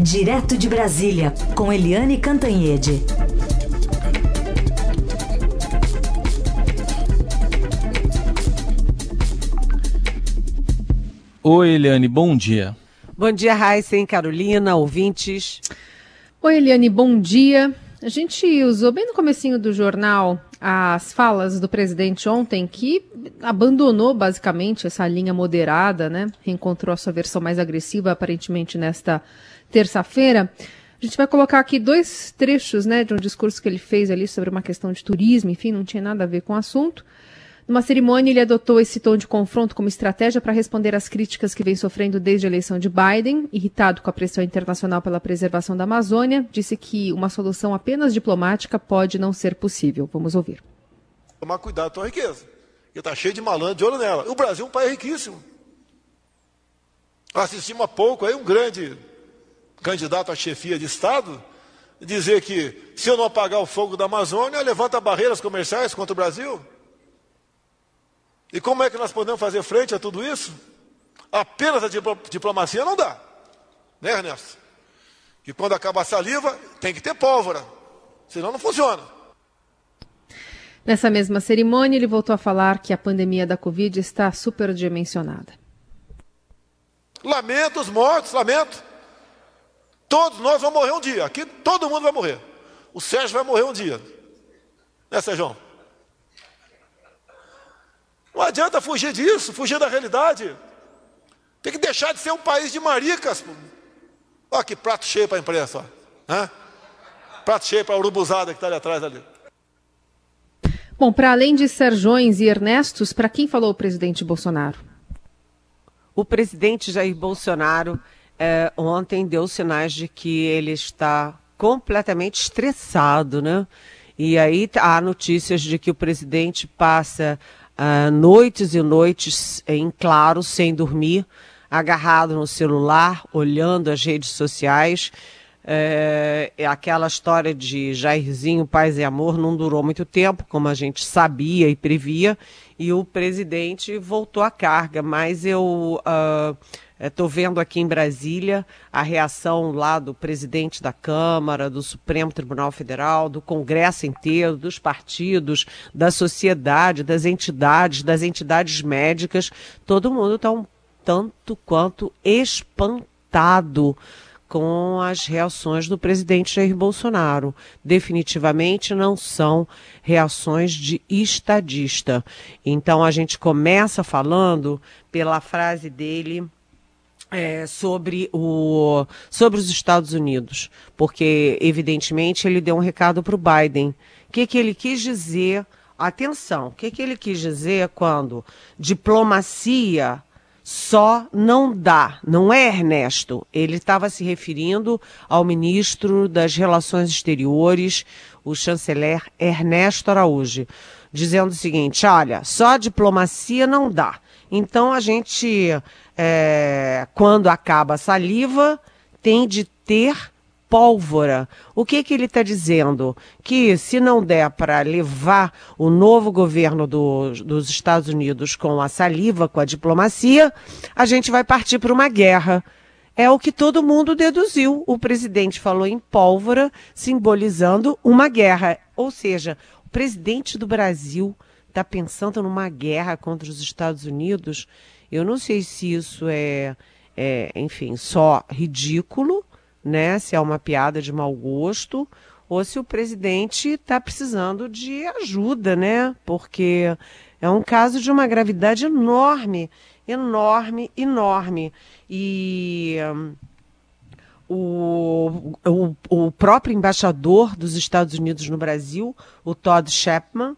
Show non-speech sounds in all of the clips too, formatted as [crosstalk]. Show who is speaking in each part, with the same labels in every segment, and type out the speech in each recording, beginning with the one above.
Speaker 1: Direto de Brasília, com Eliane Cantanhede.
Speaker 2: Oi, Eliane, bom dia.
Speaker 3: Bom dia, Raíssen, Carolina, ouvintes.
Speaker 4: Oi, Eliane, bom dia. A gente usou bem no comecinho do jornal as falas do presidente ontem, que abandonou basicamente essa linha moderada, né? Reencontrou a sua versão mais agressiva, aparentemente, nesta terça-feira. A gente vai colocar aqui dois trechos, né, de um discurso que ele fez ali sobre uma questão de turismo, enfim, não tinha nada a ver com o assunto. Numa cerimônia, ele adotou esse tom de confronto como estratégia para responder às críticas que vem sofrendo desde a eleição de Biden. Irritado com a pressão internacional pela preservação da Amazônia, disse que uma solução apenas diplomática pode não ser possível. Vamos ouvir.
Speaker 5: Tomar cuidado com a riqueza. Porque está cheio de malandro de olho nela. O Brasil é um país riquíssimo. Assistimos há pouco aí um grande candidato à chefia de Estado dizer que se eu não apagar o fogo da Amazônia, levanta barreiras comerciais contra o Brasil. E como é que nós podemos fazer frente a tudo isso? Apenas a diplomacia não dá. Né, Ernesto? Que quando acaba a saliva, tem que ter pólvora. Senão não funciona.
Speaker 4: Nessa mesma cerimônia, ele voltou a falar que a pandemia da Covid está superdimensionada.
Speaker 5: Lamento os mortos, lamento. Todos nós vamos morrer um dia. Aqui todo mundo vai morrer. O Sérgio vai morrer um dia. Né, Sérgio? Não adianta fugir disso, fugir da realidade. Tem que deixar de ser um país de maricas. Olha que prato cheio para a imprensa. Ó. Prato cheio para a urubuzada que está ali atrás ali.
Speaker 4: Bom, para além de Serjões e Ernestos, para quem falou o presidente Bolsonaro?
Speaker 3: O presidente Jair Bolsonaro é, ontem deu sinais de que ele está completamente estressado, né? E aí há notícias de que o presidente passa uh, noites e noites em claro, sem dormir, agarrado no celular, olhando as redes sociais. É, aquela história de Jairzinho, paz e amor não durou muito tempo, como a gente sabia e previa, e o presidente voltou à carga, mas eu uh, Estou vendo aqui em Brasília a reação lá do presidente da Câmara, do Supremo Tribunal Federal, do Congresso inteiro, dos partidos, da sociedade, das entidades, das entidades médicas. Todo mundo está um tanto quanto espantado com as reações do presidente Jair Bolsonaro. Definitivamente não são reações de estadista. Então a gente começa falando pela frase dele é, sobre, o, sobre os Estados Unidos, porque, evidentemente, ele deu um recado para o Biden. O que, que ele quis dizer? Atenção, o que, que ele quis dizer quando diplomacia só não dá, não é Ernesto. Ele estava se referindo ao ministro das Relações Exteriores, o chanceler Ernesto Araújo, dizendo o seguinte: olha, só diplomacia não dá. Então a gente é, quando acaba a saliva, tem de ter pólvora. O que, que ele está dizendo? Que se não der para levar o novo governo do, dos Estados Unidos com a saliva, com a diplomacia, a gente vai partir para uma guerra. É o que todo mundo deduziu. O presidente falou em pólvora, simbolizando uma guerra. Ou seja, o presidente do Brasil está pensando numa guerra contra os Estados Unidos. Eu não sei se isso é, é, enfim, só ridículo, né? Se é uma piada de mau gosto, ou se o presidente está precisando de ajuda, né? Porque é um caso de uma gravidade enorme, enorme, enorme. E. O, o, o, próprio embaixador dos Estados Unidos no Brasil, o Todd Shepman,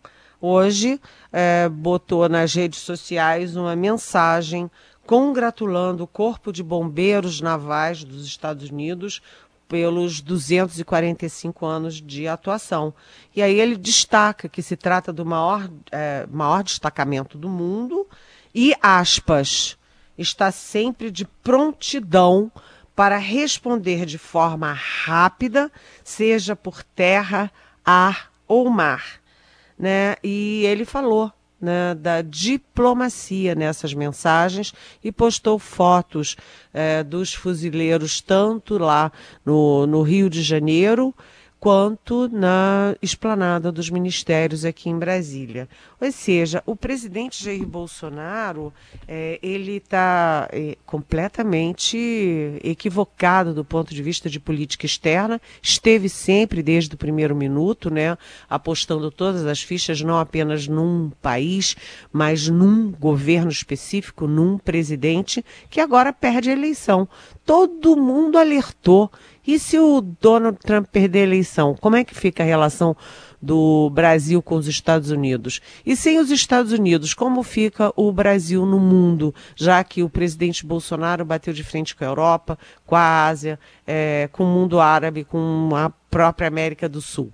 Speaker 3: hoje é, botou nas redes sociais uma mensagem congratulando o Corpo de Bombeiros Navais dos Estados Unidos pelos 245 anos de atuação. E aí ele destaca que se trata do maior, é, maior destacamento do mundo e, aspas, está sempre de prontidão para responder de forma rápida, seja por terra, ar ou mar né? E ele falou, né, da diplomacia nessas mensagens e postou fotos eh, dos fuzileiros tanto lá no, no Rio de Janeiro quanto na esplanada dos ministérios aqui em Brasília. Ou seja, o presidente Jair Bolsonaro é, ele está é, completamente equivocado do ponto de vista de política externa. Esteve sempre desde o primeiro minuto, né, apostando todas as fichas não apenas num país, mas num governo específico, num presidente que agora perde a eleição. Todo mundo alertou e se o Donald Trump perder a eleição, como é que fica a relação do Brasil com os Estados Unidos? E sem os Estados Unidos, como fica o Brasil no mundo, já que o presidente Bolsonaro bateu de frente com a Europa, com a Ásia, é, com o mundo árabe, com a própria América do Sul?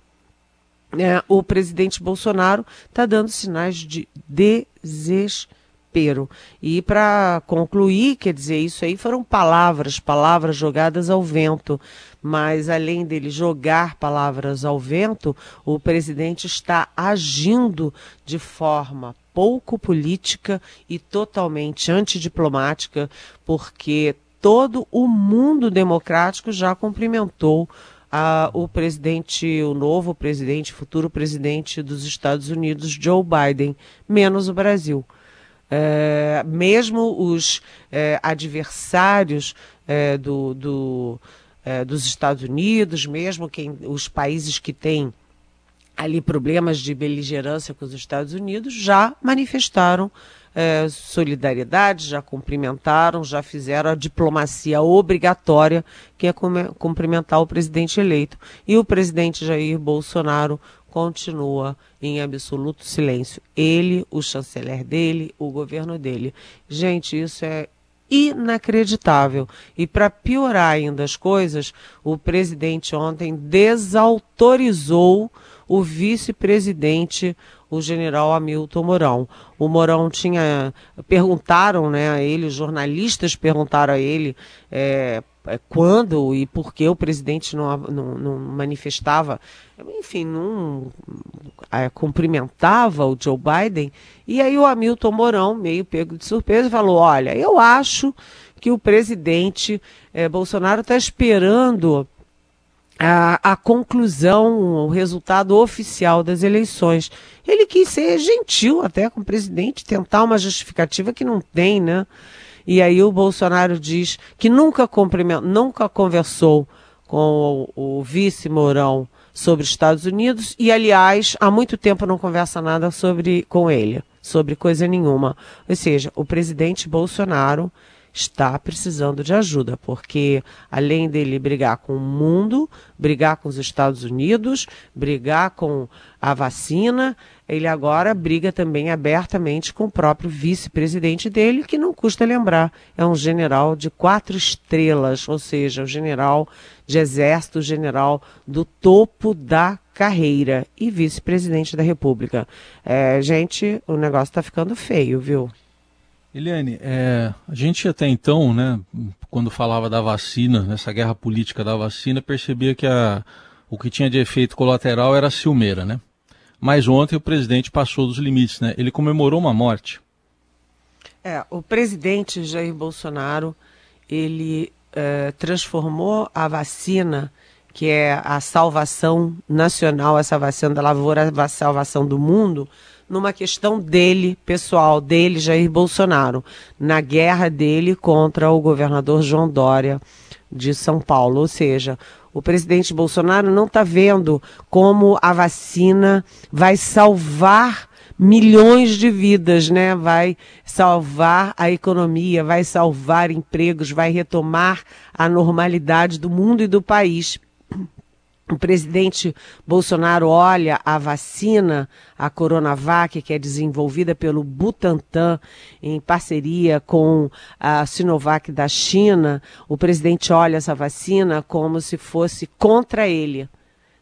Speaker 3: É, o presidente Bolsonaro está dando sinais de desespero desespero. E para concluir, quer dizer, isso aí foram palavras, palavras jogadas ao vento. Mas além dele jogar palavras ao vento, o presidente está agindo de forma pouco política e totalmente antidiplomática, porque todo o mundo democrático já cumprimentou a, o presidente, o novo presidente, futuro presidente dos Estados Unidos, Joe Biden, menos o Brasil. É, mesmo os é, adversários é, do, do dos Estados Unidos, mesmo quem, os países que têm ali problemas de beligerância com os Estados Unidos, já manifestaram solidariedade, já cumprimentaram, já fizeram a diplomacia obrigatória, que é cumprimentar o presidente eleito. E o presidente Jair Bolsonaro continua em absoluto silêncio. Ele, o chanceler dele, o governo dele. Gente, isso é inacreditável. E para piorar ainda as coisas, o presidente ontem desautorizou o vice-presidente, o general Hamilton Mourão. O Mourão tinha. Perguntaram né, a ele, os jornalistas perguntaram a ele é, quando e por que o presidente não, não, não manifestava, enfim, não é, cumprimentava o Joe Biden. E aí o Hamilton Mourão, meio pego de surpresa, falou: Olha, eu acho que o presidente é, Bolsonaro está esperando a, a, conclusão, o resultado oficial das eleições. Ele quis ser gentil até com o presidente, tentar uma justificativa que não tem, né? E aí o Bolsonaro diz que nunca, nunca conversou com o, o vice Mourão sobre Estados Unidos e, aliás, há muito tempo não conversa nada sobre com ele, sobre coisa nenhuma. Ou seja, o presidente Bolsonaro está precisando de ajuda, porque além dele brigar com o mundo, brigar com os Estados Unidos, brigar com a vacina, ele agora briga também abertamente com o próprio vice-presidente dele, que não custa lembrar, é um general de quatro estrelas, ou seja, um general de exército, general do topo da carreira e vice-presidente da República. É, gente, o negócio está ficando feio, viu?
Speaker 2: Eliane, é, a gente até então, né, quando falava da vacina, nessa guerra política da vacina, percebia que a, o que tinha de efeito colateral era a ciumeira, né? Mas ontem o presidente passou dos limites, né? Ele comemorou uma morte.
Speaker 3: É, o presidente Jair Bolsonaro, ele é, transformou a vacina, que é a salvação nacional, essa vacina da lavoura, a salvação do mundo, numa questão dele, pessoal, dele, Jair Bolsonaro, na guerra dele contra o governador João Dória de São Paulo. Ou seja, o presidente Bolsonaro não está vendo como a vacina vai salvar milhões de vidas, né? Vai salvar a economia, vai salvar empregos, vai retomar a normalidade do mundo e do país o presidente Bolsonaro olha a vacina, a Coronavac, que é desenvolvida pelo Butantan em parceria com a Sinovac da China, o presidente olha essa vacina como se fosse contra ele.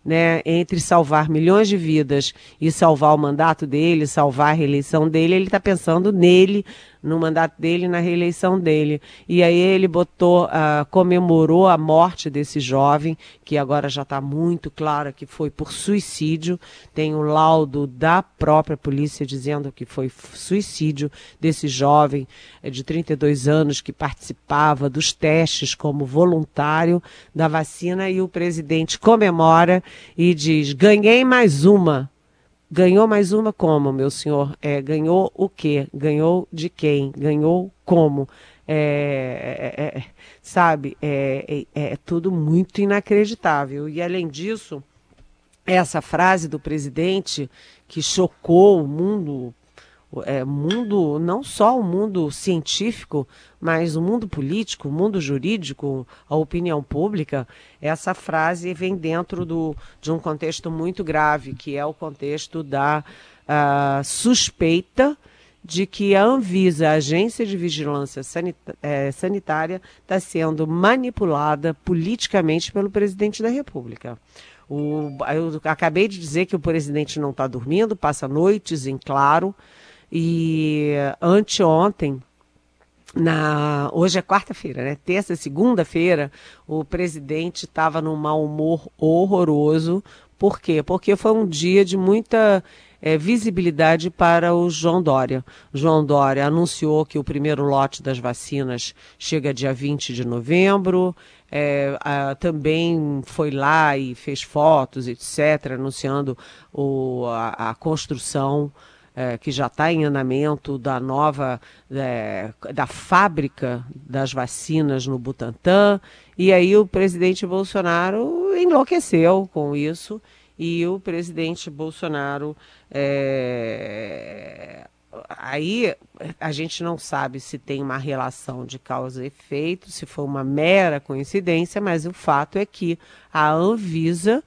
Speaker 3: Né, entre salvar milhões de vidas e salvar o mandato dele, salvar a reeleição dele, ele está pensando nele, no mandato dele, na reeleição dele. E aí ele botou, uh, comemorou a morte desse jovem, que agora já está muito clara que foi por suicídio. Tem um laudo da própria polícia dizendo que foi suicídio desse jovem eh, de 32 anos que participava dos testes como voluntário da vacina e o presidente comemora e diz: ganhei mais uma. Ganhou mais uma como, meu senhor? É, ganhou o quê? Ganhou de quem? Ganhou como? É, é, é sabe, é, é, é tudo muito inacreditável. E além disso, essa frase do presidente que chocou o mundo é, mundo, não só o mundo científico, mas o mundo político, o mundo jurídico, a opinião pública, essa frase vem dentro do, de um contexto muito grave, que é o contexto da uh, suspeita de que a Anvisa, a Agência de Vigilância é, Sanitária, está sendo manipulada politicamente pelo presidente da República. O, eu acabei de dizer que o presidente não está dormindo, passa noites em claro, e anteontem, na, hoje é quarta-feira, né? Terça, segunda-feira, o presidente estava num mau humor horroroso. Por quê? Porque foi um dia de muita é, visibilidade para o João Dória. João Dória anunciou que o primeiro lote das vacinas chega dia 20 de novembro. É, a, também foi lá e fez fotos, etc., anunciando o, a, a construção é, que já está em andamento da nova é, da fábrica das vacinas no Butantã e aí o presidente Bolsonaro enlouqueceu com isso. E o presidente Bolsonaro é, aí a gente não sabe se tem uma relação de causa e efeito, se foi uma mera coincidência, mas o fato é que a Anvisa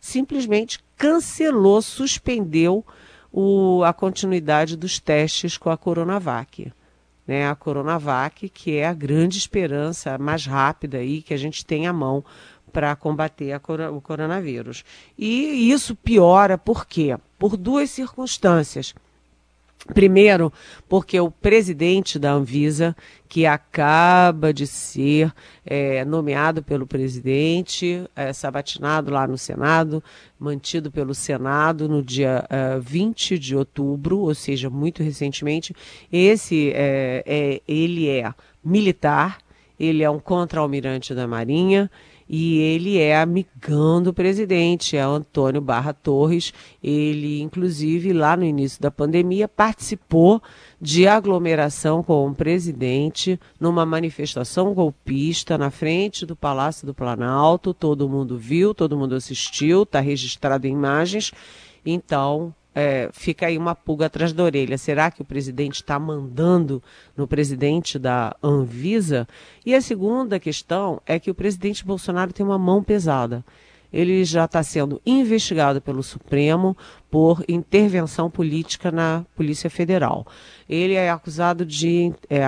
Speaker 3: simplesmente cancelou, suspendeu o, a continuidade dos testes com a Coronavac. Né, a Coronavac, que é a grande esperança mais rápida aí que a gente tem à mão para combater a, o coronavírus. E isso piora por quê? Por duas circunstâncias. Primeiro, porque o presidente da Anvisa, que acaba de ser é, nomeado pelo presidente, é, sabatinado lá no Senado, mantido pelo Senado no dia é, 20 de outubro, ou seja, muito recentemente, esse é, é ele é militar, ele é um contra-almirante da Marinha, e ele é amigão do presidente, é Antônio Barra Torres. Ele, inclusive, lá no início da pandemia, participou de aglomeração com o presidente numa manifestação golpista na frente do Palácio do Planalto. Todo mundo viu, todo mundo assistiu, está registrado em imagens. Então, é, fica aí uma pulga atrás da orelha. Será que o presidente está mandando no presidente da Anvisa? E a segunda questão é que o presidente Bolsonaro tem uma mão pesada ele já está sendo investigado pelo Supremo por intervenção política na Polícia Federal. Ele é acusado de é,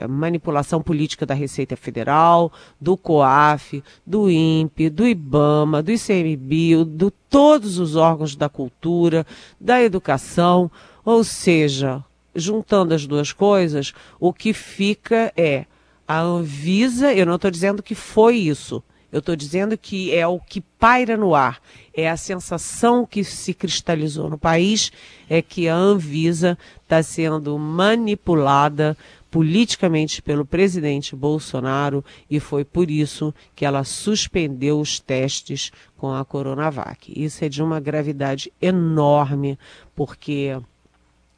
Speaker 3: é, manipulação política da Receita Federal, do COAF, do INPE, do IBAMA, do ICMBio, de todos os órgãos da cultura, da educação, ou seja, juntando as duas coisas, o que fica é a Anvisa, eu não estou dizendo que foi isso, eu estou dizendo que é o que paira no ar, é a sensação que se cristalizou no país, é que a Anvisa está sendo manipulada politicamente pelo presidente Bolsonaro e foi por isso que ela suspendeu os testes com a Coronavac. Isso é de uma gravidade enorme, porque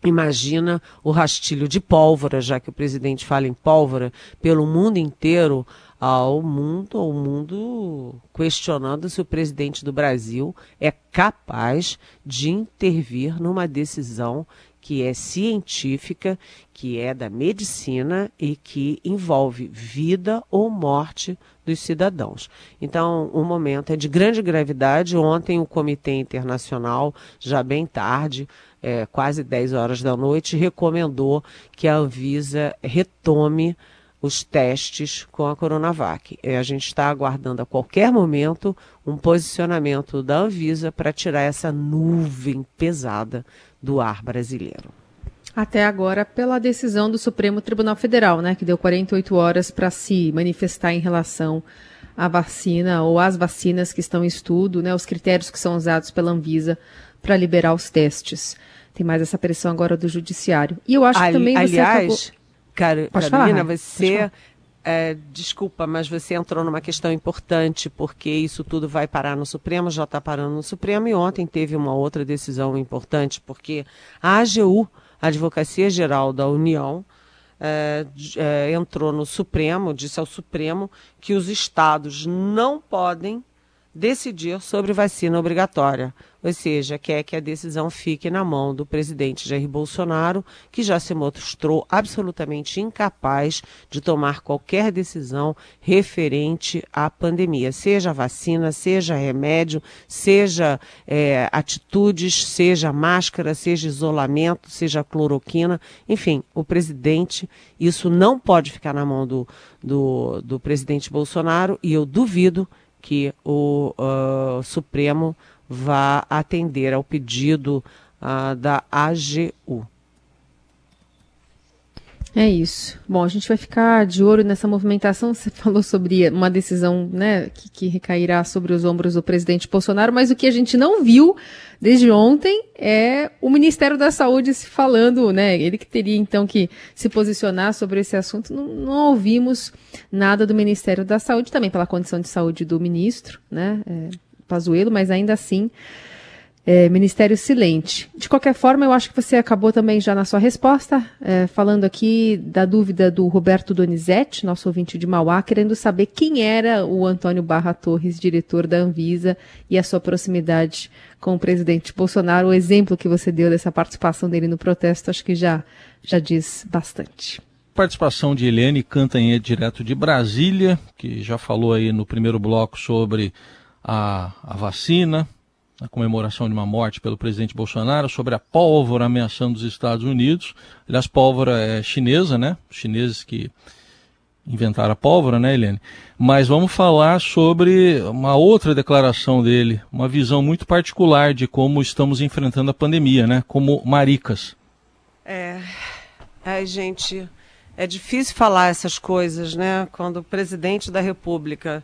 Speaker 3: imagina o rastilho de pólvora, já que o presidente fala em pólvora, pelo mundo inteiro ao mundo, ao mundo questionando se o presidente do Brasil é capaz de intervir numa decisão que é científica, que é da medicina e que envolve vida ou morte dos cidadãos. Então, o momento é de grande gravidade. Ontem, o Comitê Internacional, já bem tarde, é, quase 10 horas da noite, recomendou que a Anvisa retome os testes com a Coronavac. E a gente está aguardando a qualquer momento um posicionamento da Anvisa para tirar essa nuvem pesada do ar brasileiro.
Speaker 4: Até agora, pela decisão do Supremo Tribunal Federal, né, que deu 48 horas para se manifestar em relação à vacina ou às vacinas que estão em estudo, né, os critérios que são usados pela Anvisa para liberar os testes. Tem mais essa pressão agora do judiciário. E eu acho que também
Speaker 3: você
Speaker 4: aliás,
Speaker 3: acabou... Carolina, você é, desculpa, mas você entrou numa questão importante, porque isso tudo vai parar no Supremo, já está parando no Supremo, e ontem teve uma outra decisão importante, porque a AGU, a Advocacia Geral da União, é, é, entrou no Supremo, disse ao Supremo que os estados não podem decidir sobre vacina obrigatória, ou seja, quer que a decisão fique na mão do presidente Jair Bolsonaro, que já se mostrou absolutamente incapaz de tomar qualquer decisão referente à pandemia, seja vacina, seja remédio, seja é, atitudes, seja máscara, seja isolamento, seja cloroquina, enfim, o presidente, isso não pode ficar na mão do, do, do presidente Bolsonaro e eu duvido que o uh, Supremo vá atender ao pedido uh, da AGU.
Speaker 4: É isso. Bom, a gente vai ficar de olho nessa movimentação. [laughs] Você falou sobre uma decisão né, que, que, recairá sobre os ombros do presidente Bolsonaro, mas o que a gente não viu desde ontem é o Ministério da Saúde se falando, né? Ele que teria então que se posicionar sobre esse assunto. Não, não ouvimos nada do Ministério da Saúde, também pela condição de saúde do ministro, né? É, Pazuello, mas ainda assim é, Ministério Silente. De qualquer forma, eu acho que você acabou também já na sua resposta, é, falando aqui da dúvida do Roberto Donizete, nosso ouvinte de Mauá, querendo saber quem era o Antônio Barra Torres, diretor da Anvisa, e a sua proximidade com o presidente Bolsonaro. O exemplo que você deu dessa participação dele no protesto, acho que já, já diz bastante
Speaker 2: participação de Helene Cantanhede, direto de Brasília, que já falou aí no primeiro bloco sobre a, a vacina, na comemoração de uma morte pelo presidente Bolsonaro, sobre a pólvora ameaçando os Estados Unidos. Aliás, pólvora é chinesa, né? Os chineses que inventaram a pólvora, né, Helene? Mas vamos falar sobre uma outra declaração dele, uma visão muito particular de como estamos enfrentando a pandemia, né? Como maricas.
Speaker 3: É, ai, gente, é difícil falar essas coisas, né? Quando o presidente da República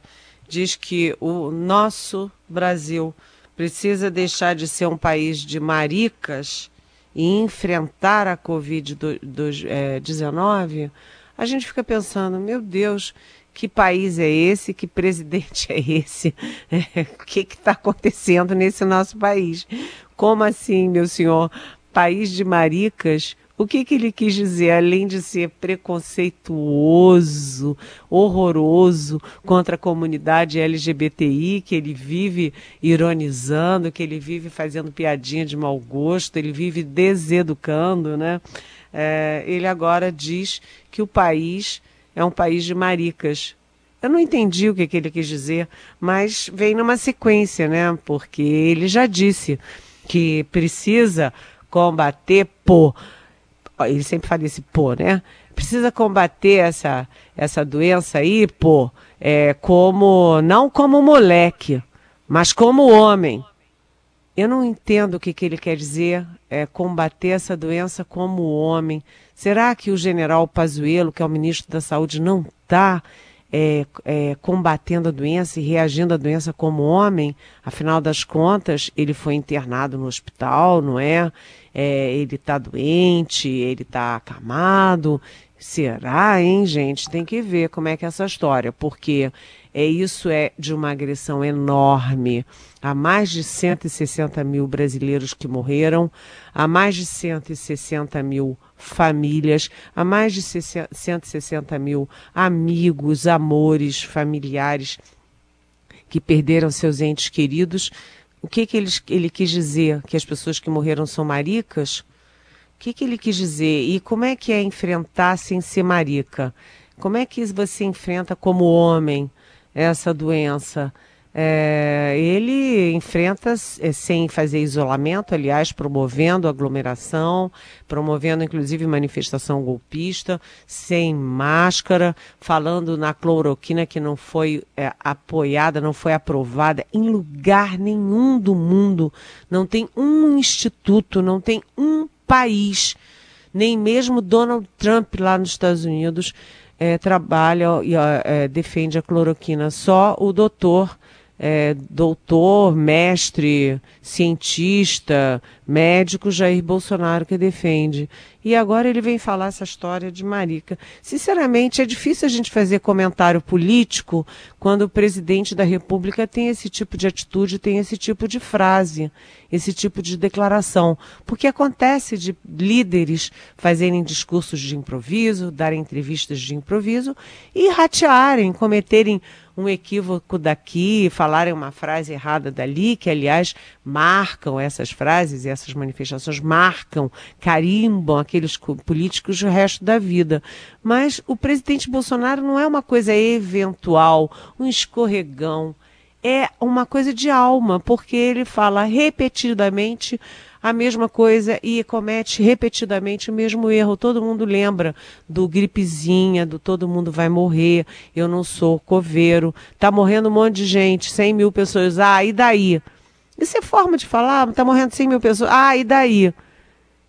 Speaker 3: diz que o nosso Brasil precisa deixar de ser um país de maricas e enfrentar a Covid-19, é, a gente fica pensando, meu Deus, que país é esse? Que presidente [laughs] é esse? O que está acontecendo nesse nosso país? Como assim, meu senhor? País de maricas? O que, que ele quis dizer, além de ser preconceituoso, horroroso contra a comunidade LGBTI, que ele vive ironizando, que ele vive fazendo piadinha de mau gosto, ele vive deseducando, né? É, ele agora diz que o país é um país de maricas. Eu não entendi o que, que ele quis dizer, mas vem numa sequência, né? Porque ele já disse que precisa combater por ele sempre fala esse pô, né? Precisa combater essa, essa doença aí, pô, é, como, não como moleque, mas como homem. Eu não entendo o que, que ele quer dizer, é, combater essa doença como homem. Será que o general Pazuello, que é o ministro da Saúde, não está é, é, combatendo a doença e reagindo à doença como homem? Afinal das contas, ele foi internado no hospital, não é? É, ele está doente, ele está acamado. Será, hein, gente? Tem que ver como é que é essa história, porque é isso é de uma agressão enorme. Há mais de 160 mil brasileiros que morreram, há mais de 160 mil famílias, há mais de 160 mil amigos, amores, familiares que perderam seus entes queridos o que, que ele, ele quis dizer? Que as pessoas que morreram são maricas? O que, que ele quis dizer? E como é que é enfrentar sem ser marica? Como é que você enfrenta como homem essa doença? É, ele enfrenta é, sem fazer isolamento, aliás, promovendo aglomeração, promovendo inclusive manifestação golpista, sem máscara, falando na cloroquina que não foi é, apoiada, não foi aprovada em lugar nenhum do mundo. Não tem um instituto, não tem um país Nem mesmo Donald Trump lá nos Estados Unidos é, trabalha e é, defende a cloroquina. Só o doutor é, doutor, mestre, cientista, médico Jair Bolsonaro que defende. E agora ele vem falar essa história de Marica. Sinceramente, é difícil a gente fazer comentário político quando o presidente da República tem esse tipo de atitude, tem esse tipo de frase, esse tipo de declaração. Porque acontece de líderes fazerem discursos de improviso, darem entrevistas de improviso e ratearem, cometerem um equívoco daqui, falarem uma frase errada dali, que aliás marcam essas frases e essas manifestações, marcam, carimbam aqueles políticos o resto da vida. Mas o presidente Bolsonaro não é uma coisa eventual, um escorregão. É uma coisa de alma, porque ele fala repetidamente a mesma coisa e comete repetidamente o mesmo erro. Todo mundo lembra do gripezinha, do todo mundo vai morrer, eu não sou coveiro, tá morrendo um monte de gente, 100 mil pessoas, ah, e daí? Isso é forma de falar, tá morrendo 100 mil pessoas, ah, e daí?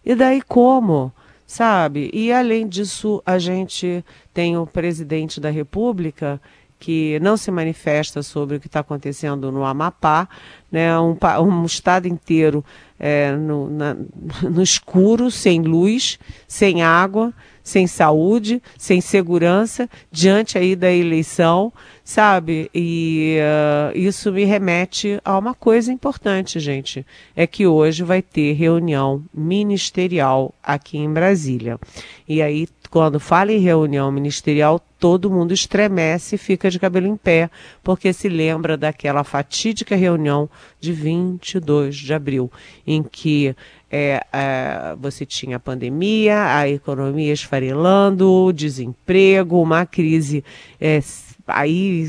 Speaker 3: E daí como? Sabe? E além disso, a gente tem o presidente da República que não se manifesta sobre o que está acontecendo no Amapá, né, um, um estado inteiro é, no, na, [laughs] no escuro, sem luz, sem água, sem saúde, sem segurança, diante aí da eleição, sabe? E uh, isso me remete a uma coisa importante, gente, é que hoje vai ter reunião ministerial aqui em Brasília. E aí, quando fala em reunião ministerial, todo mundo estremece e fica de cabelo em pé, porque se lembra daquela fatídica reunião de 22 de abril, em que é, é, você tinha a pandemia, a economia esfarelando, desemprego, uma crise, é, aí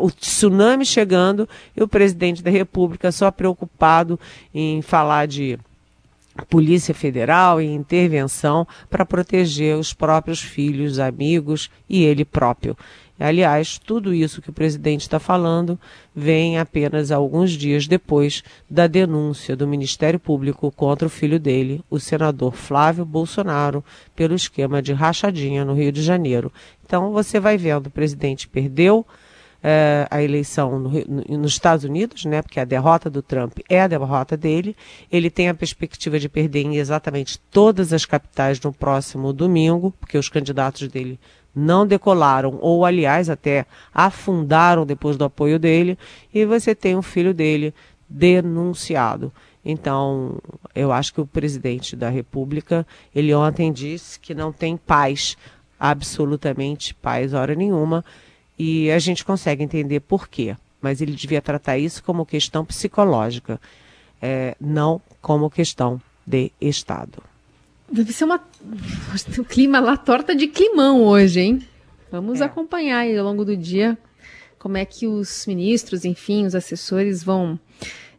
Speaker 3: o tsunami chegando e o presidente da República só preocupado em falar de Polícia Federal e intervenção para proteger os próprios filhos, amigos e ele próprio. Aliás, tudo isso que o presidente está falando vem apenas alguns dias depois da denúncia do Ministério Público contra o filho dele, o senador Flávio Bolsonaro, pelo esquema de rachadinha no Rio de Janeiro. Então, você vai vendo, o presidente perdeu uh, a eleição no, no, nos Estados Unidos, né, porque a derrota do Trump é a derrota dele. Ele tem a perspectiva de perder em exatamente todas as capitais no próximo domingo, porque os candidatos dele não decolaram, ou aliás, até afundaram depois do apoio dele, e você tem um filho dele denunciado. Então, eu acho que o presidente da República, ele ontem disse que não tem paz, absolutamente paz, hora nenhuma, e a gente consegue entender por quê. Mas ele devia tratar isso como questão psicológica, é, não como questão de Estado.
Speaker 4: Deve ser uma. [laughs] O clima lá torta de climão hoje, hein? Vamos é. acompanhar aí ao longo do dia como é que os ministros, enfim, os assessores vão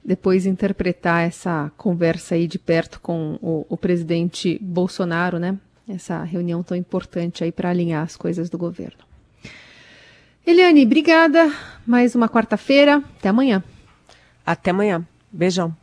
Speaker 4: depois interpretar essa conversa aí de perto com o, o presidente Bolsonaro, né? Essa reunião tão importante aí para alinhar as coisas do governo. Eliane, obrigada. Mais uma quarta-feira. Até amanhã.
Speaker 3: Até amanhã. Beijão.